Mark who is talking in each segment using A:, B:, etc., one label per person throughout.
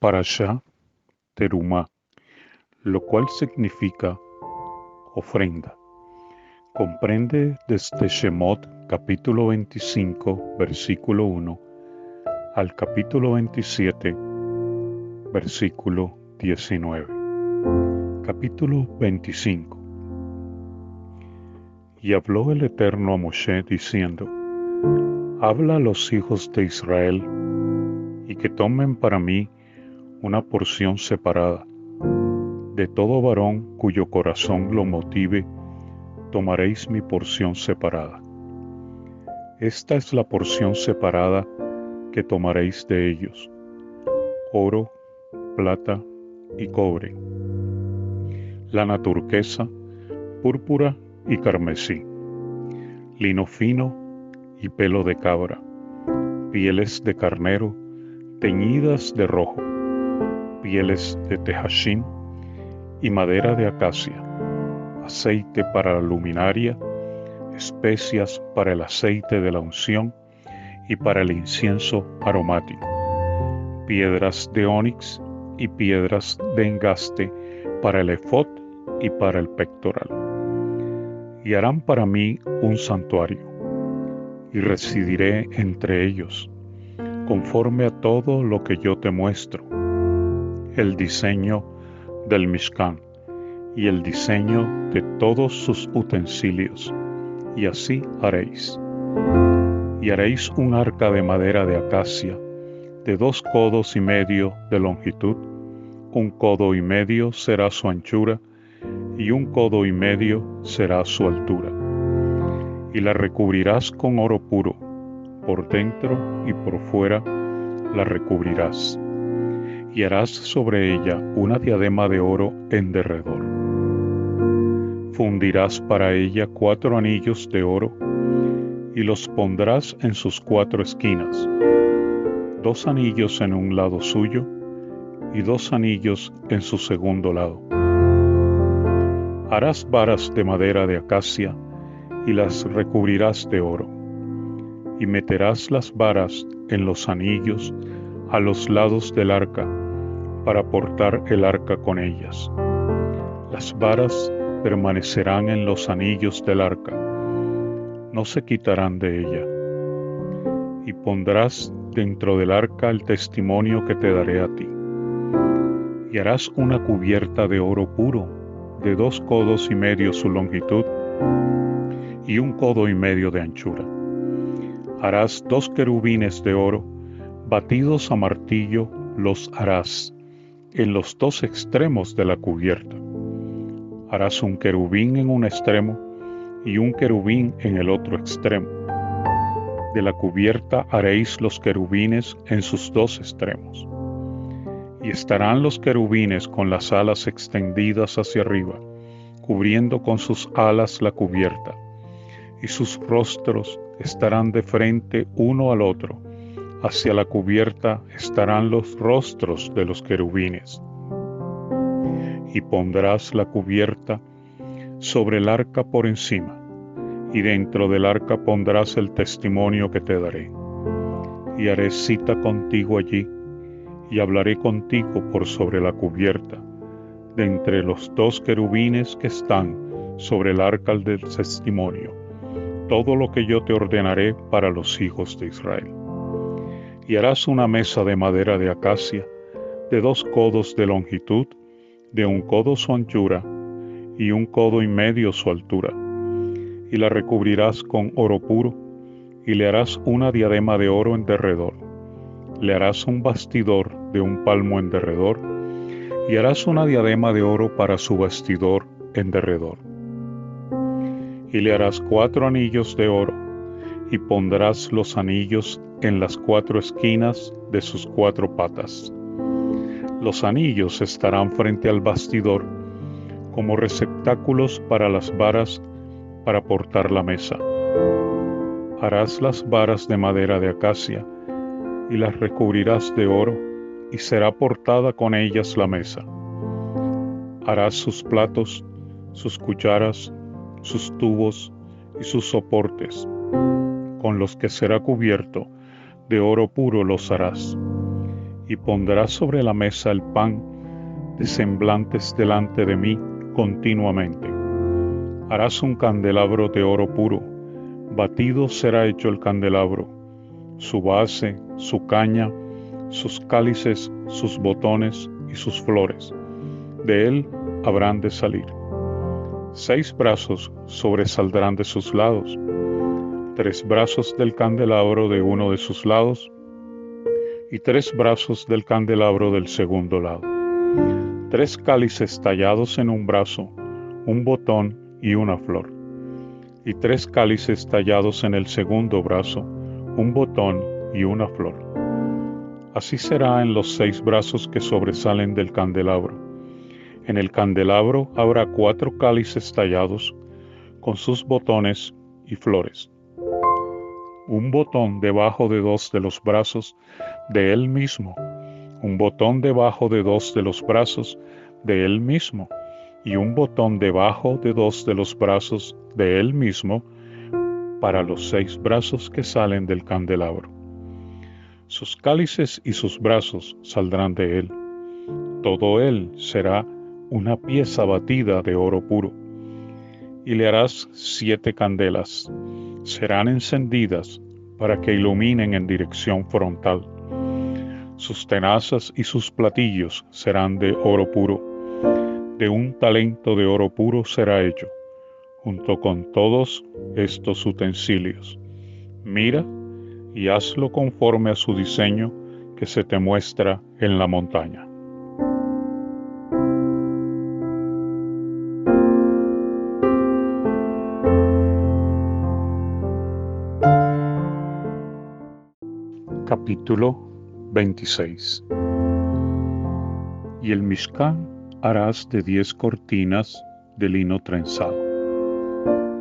A: Parashá Terumá, lo cual significa ofrenda. Comprende desde Shemot capítulo 25 versículo 1 al capítulo 27 versículo 19. Capítulo 25. Y habló el Eterno a Moshe diciendo, Habla a los hijos de Israel y que tomen para mí una porción separada. De todo varón cuyo corazón lo motive, tomaréis mi porción separada. Esta es la porción separada que tomaréis de ellos, oro, plata y cobre, lana turquesa, púrpura y carmesí, lino fino y pelo de cabra, pieles de carnero teñidas de rojo, pieles de tejashín y madera de acacia, aceite para la luminaria, especias para el aceite de la unción y para el incienso aromático, piedras de ónix y piedras de engaste para el efod y para el pectoral. Y harán para mí un santuario, y residiré entre ellos, conforme a todo lo que yo te muestro, el diseño del Mishkan y el diseño de todos sus utensilios, y así haréis. Y haréis un arca de madera de acacia, de dos codos y medio de longitud, un codo y medio será su anchura, y un codo y medio será su altura. Y la recubrirás con oro puro, por dentro y por fuera la recubrirás y harás sobre ella una diadema de oro en derredor. Fundirás para ella cuatro anillos de oro y los pondrás en sus cuatro esquinas, dos anillos en un lado suyo y dos anillos en su segundo lado. Harás varas de madera de acacia y las recubrirás de oro, y meterás las varas en los anillos a los lados del arca para portar el arca con ellas. Las varas permanecerán en los anillos del arca, no se quitarán de ella. Y pondrás dentro del arca el testimonio que te daré a ti. Y harás una cubierta de oro puro, de dos codos y medio su longitud, y un codo y medio de anchura. Harás dos querubines de oro, batidos a martillo los harás en los dos extremos de la cubierta. Harás un querubín en un extremo y un querubín en el otro extremo. De la cubierta haréis los querubines en sus dos extremos. Y estarán los querubines con las alas extendidas hacia arriba, cubriendo con sus alas la cubierta, y sus rostros estarán de frente uno al otro, Hacia la cubierta estarán los rostros de los querubines. Y pondrás la cubierta sobre el arca por encima, y dentro del arca pondrás el testimonio que te daré. Y haré cita contigo allí, y hablaré contigo por sobre la cubierta, de entre los dos querubines que están sobre el arca del testimonio, todo lo que yo te ordenaré para los hijos de Israel y harás una mesa de madera de acacia, de dos codos de longitud, de un codo su anchura, y un codo y medio su altura, y la recubrirás con oro puro, y le harás una diadema de oro en derredor. Le harás un bastidor de un palmo en derredor, y harás una diadema de oro para su bastidor en derredor. Y le harás cuatro anillos de oro, y pondrás los anillos en las cuatro esquinas de sus cuatro patas. Los anillos estarán frente al bastidor como receptáculos para las varas para portar la mesa. Harás las varas de madera de acacia y las recubrirás de oro y será portada con ellas la mesa. Harás sus platos, sus cucharas, sus tubos y sus soportes, con los que será cubierto de oro puro los harás, y pondrás sobre la mesa el pan de semblantes delante de mí continuamente. Harás un candelabro de oro puro, batido será hecho el candelabro, su base, su caña, sus cálices, sus botones y sus flores. De él habrán de salir. Seis brazos sobresaldrán de sus lados, tres brazos del candelabro de uno de sus lados y tres brazos del candelabro del segundo lado. Tres cálices tallados en un brazo, un botón y una flor. Y tres cálices tallados en el segundo brazo, un botón y una flor. Así será en los seis brazos que sobresalen del candelabro. En el candelabro habrá cuatro cálices tallados con sus botones y flores un botón debajo de dos de los brazos de él mismo, un botón debajo de dos de los brazos de él mismo y un botón debajo de dos de los brazos de él mismo para los seis brazos que salen del candelabro. Sus cálices y sus brazos saldrán de él. Todo él será una pieza batida de oro puro. Y le harás siete candelas serán encendidas para que iluminen en dirección frontal. Sus tenazas y sus platillos serán de oro puro. De un talento de oro puro será hecho, junto con todos estos utensilios. Mira y hazlo conforme a su diseño que se te muestra en la montaña. Capítulo 26 Y el Mishkan harás de diez cortinas de lino trenzado,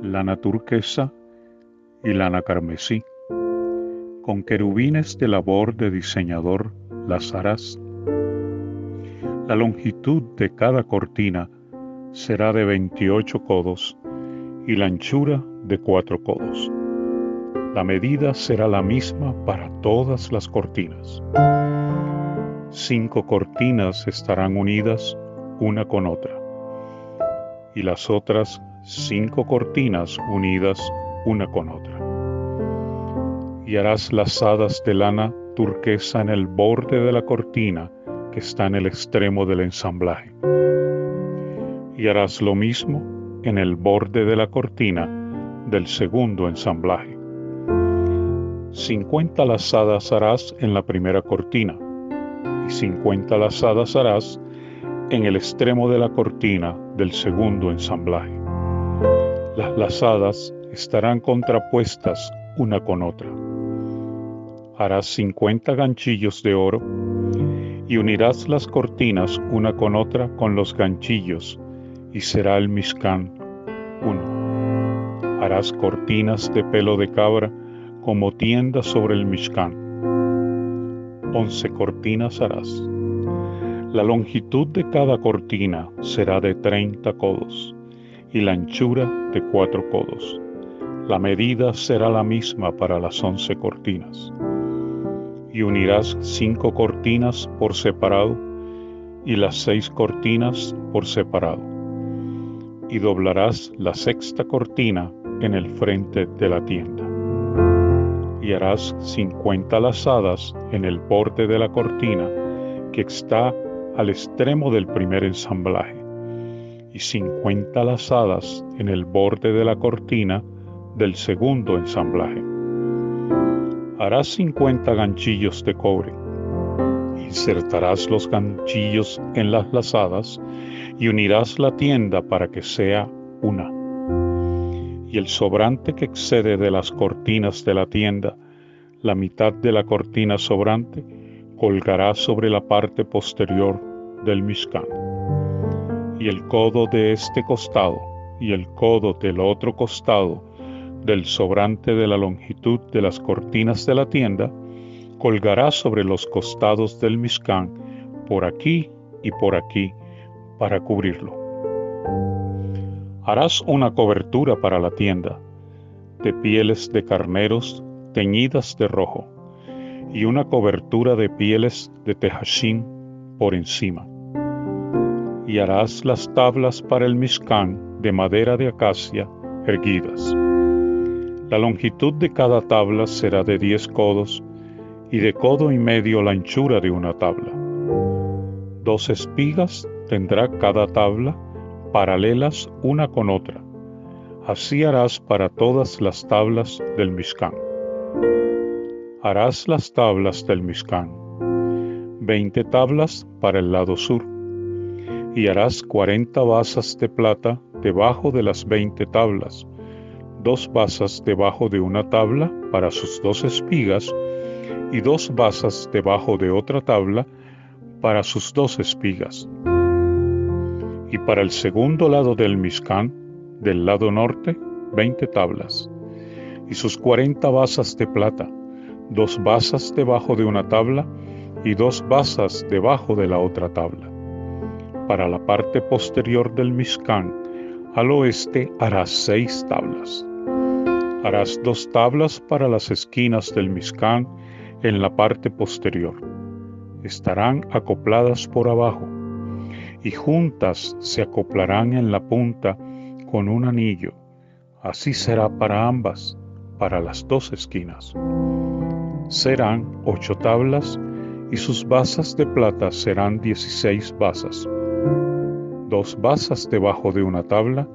A: lana turquesa y lana carmesí, con querubines de labor de diseñador las harás. La longitud de cada cortina será de 28 codos y la anchura de cuatro codos la medida será la misma para todas las cortinas. Cinco cortinas estarán unidas una con otra y las otras cinco cortinas unidas una con otra. Y harás lazadas de lana turquesa en el borde de la cortina que está en el extremo del ensamblaje. Y harás lo mismo en el borde de la cortina del segundo ensamblaje 50 lazadas harás en la primera cortina y 50 lazadas harás en el extremo de la cortina del segundo ensamblaje. Las lazadas estarán contrapuestas una con otra. Harás 50 ganchillos de oro y unirás las cortinas una con otra con los ganchillos y será el miscán uno. Harás cortinas de pelo de cabra como tienda sobre el Mishkan. Once cortinas harás. La longitud de cada cortina será de treinta codos y la anchura de cuatro codos. La medida será la misma para las once cortinas. Y unirás cinco cortinas por separado y las seis cortinas por separado. Y doblarás la sexta cortina en el frente de la tienda y harás cincuenta lazadas en el borde de la cortina que está al extremo del primer ensamblaje, y cincuenta lazadas en el borde de la cortina del segundo ensamblaje. Harás cincuenta ganchillos de cobre. Insertarás los ganchillos en las lazadas y unirás la tienda para que sea una y el sobrante que excede de las cortinas de la tienda, la mitad de la cortina sobrante, colgará sobre la parte posterior del Mishkan. Y el codo de este costado y el codo del otro costado del sobrante de la longitud de las cortinas de la tienda, colgará sobre los costados del Mishkan por aquí y por aquí para cubrirlo. Harás una cobertura para la tienda, de pieles de carneros teñidas de rojo, y una cobertura de pieles de tejashín por encima. Y harás las tablas para el Mishkan de madera de acacia erguidas. La longitud de cada tabla será de diez codos y de codo y medio la anchura de una tabla. Dos espigas tendrá cada tabla paralelas una con otra. Así harás para todas las tablas del Mishkan. Harás las tablas del Mishkan, veinte tablas para el lado sur, y harás cuarenta basas de plata debajo de las veinte tablas, dos basas debajo de una tabla para sus dos espigas, y dos basas debajo de otra tabla para sus dos espigas. Y para el segundo lado del Mishkan, del lado norte, veinte tablas, y sus cuarenta basas de plata, dos basas debajo de una tabla y dos basas debajo de la otra tabla. Para la parte posterior del Mishkan, al oeste harás seis tablas. Harás dos tablas para las esquinas del Mishkan en la parte posterior. Estarán acopladas por abajo y juntas se acoplarán en la punta con un anillo. Así será para ambas, para las dos esquinas. Serán ocho tablas y sus basas de plata serán dieciséis basas. Dos basas debajo de una tabla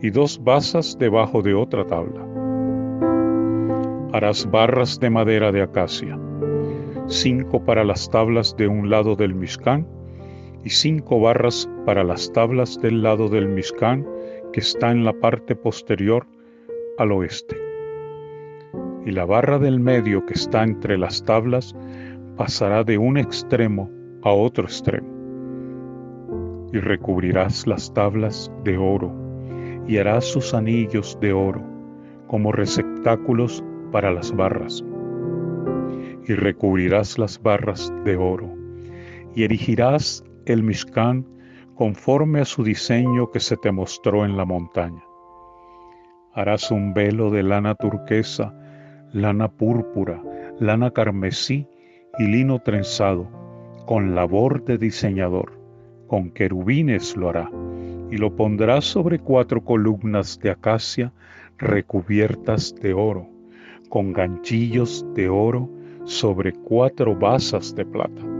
A: y dos basas debajo de otra tabla harás barras de madera de acacia, cinco para las tablas de un lado del Mishkan y cinco barras para las tablas del lado del Mishkan que está en la parte posterior al oeste. Y la barra del medio que está entre las tablas pasará de un extremo a otro extremo. Y recubrirás las tablas de oro y harás sus anillos de oro como receptáculos para las barras, y recubrirás las barras de oro, y erigirás el Mishkan conforme a su diseño que se te mostró en la montaña. Harás un velo de lana turquesa, lana púrpura, lana carmesí y lino trenzado, con labor de diseñador, con querubines lo hará, y lo pondrás sobre cuatro columnas de acacia recubiertas de oro con ganchillos de oro sobre cuatro basas de plata.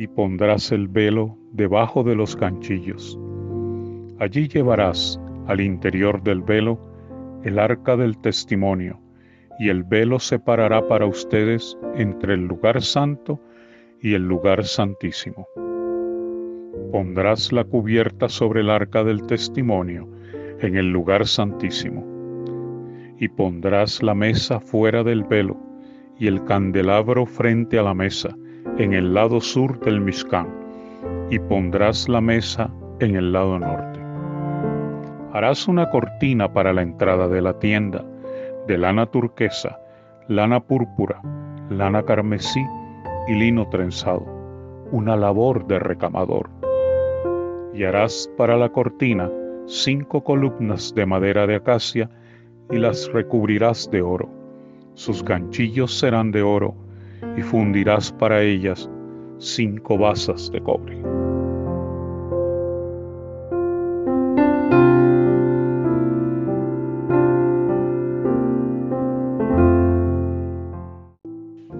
A: Y pondrás el velo debajo de los ganchillos. Allí llevarás al interior del velo el arca del testimonio, y el velo separará para ustedes entre el lugar santo y el lugar santísimo. Pondrás la cubierta sobre el arca del testimonio en el lugar santísimo y pondrás la mesa fuera del velo y el candelabro frente a la mesa en el lado sur del Mishkan y pondrás la mesa en el lado norte. Harás una cortina para la entrada de la tienda de lana turquesa, lana púrpura, lana carmesí y lino trenzado, una labor de recamador. Y harás para la cortina cinco columnas de madera de acacia y las recubrirás de oro. Sus ganchillos serán de oro y fundirás para ellas cinco basas de cobre.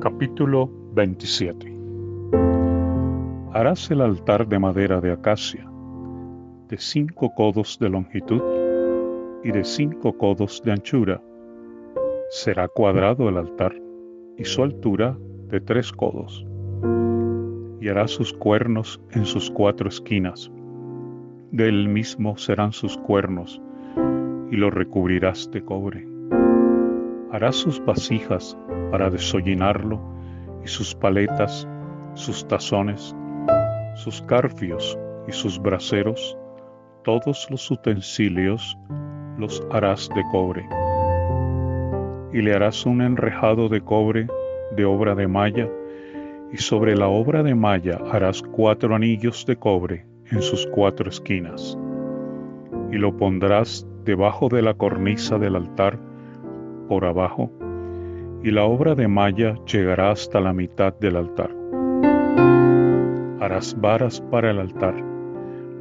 A: Capítulo 27 Harás el altar de madera de acacia, de cinco codos de longitud y de cinco codos de anchura. Será cuadrado el altar y su altura de tres codos. Y hará sus cuernos en sus cuatro esquinas. Del mismo serán sus cuernos y lo recubrirás de cobre. Harás sus vasijas para desollinarlo y sus paletas, sus tazones, sus carfios y sus braseros, todos los utensilios los harás de cobre. Y le harás un enrejado de cobre de obra de malla, y sobre la obra de malla harás cuatro anillos de cobre en sus cuatro esquinas. Y lo pondrás debajo de la cornisa del altar, por abajo, y la obra de malla llegará hasta la mitad del altar. Harás varas para el altar,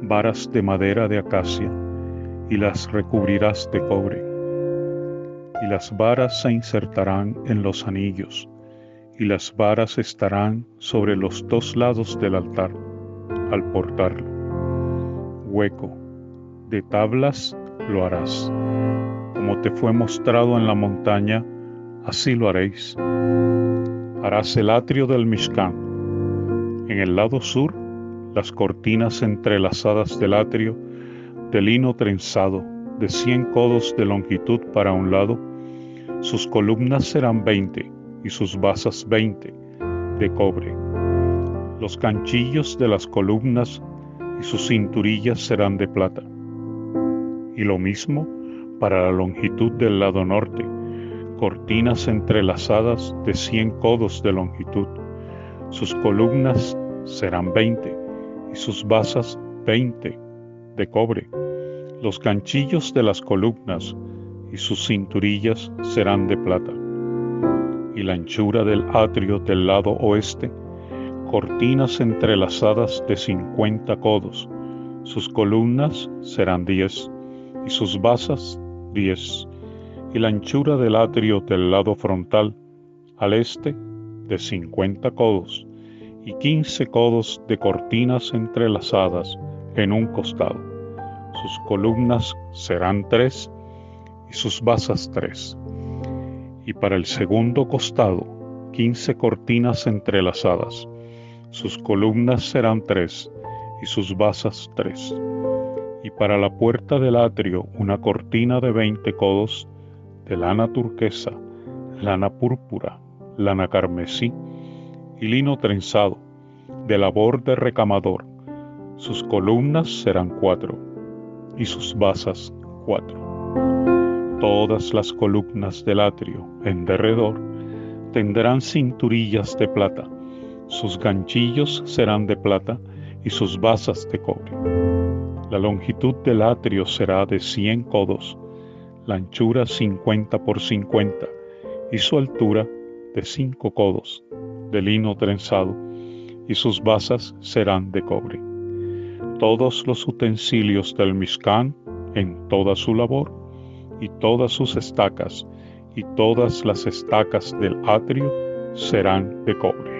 A: varas de madera de acacia, y las recubrirás de cobre. Y las varas se insertarán en los anillos, y las varas estarán sobre los dos lados del altar al portarlo. Hueco, de tablas lo harás. Como te fue mostrado en la montaña, así lo haréis. Harás el atrio del Mishkan. En el lado sur, las cortinas entrelazadas del atrio de lino trenzado de cien codos de longitud para un lado, sus columnas serán veinte y sus basas veinte de cobre. Los canchillos de las columnas y sus cinturillas serán de plata. Y lo mismo para la longitud del lado norte, cortinas entrelazadas de cien codos de longitud. Sus columnas serán veinte y sus basas veinte de cobre. Los canchillos de las columnas y sus cinturillas serán de plata. Y la anchura del atrio del lado oeste, cortinas entrelazadas de cincuenta codos. Sus columnas serán diez y sus basas diez. Y la anchura del atrio del lado frontal al este de cincuenta codos y quince codos de cortinas entrelazadas en un costado sus columnas serán tres y sus basas tres. Y para el segundo costado, quince cortinas entrelazadas. Sus columnas serán tres y sus basas tres. Y para la puerta del atrio, una cortina de veinte codos de lana turquesa, lana púrpura, lana carmesí y lino trenzado, de labor de recamador. Sus columnas serán cuatro y sus basas cuatro. Todas las columnas del atrio en derredor tendrán cinturillas de plata, sus ganchillos serán de plata y sus basas de cobre. La longitud del atrio será de cien codos, la anchura cincuenta por cincuenta y su altura de cinco codos, de lino trenzado, y sus basas serán de cobre todos los utensilios del Mishkan en toda su labor, y todas sus estacas, y todas las estacas del atrio serán de cobre.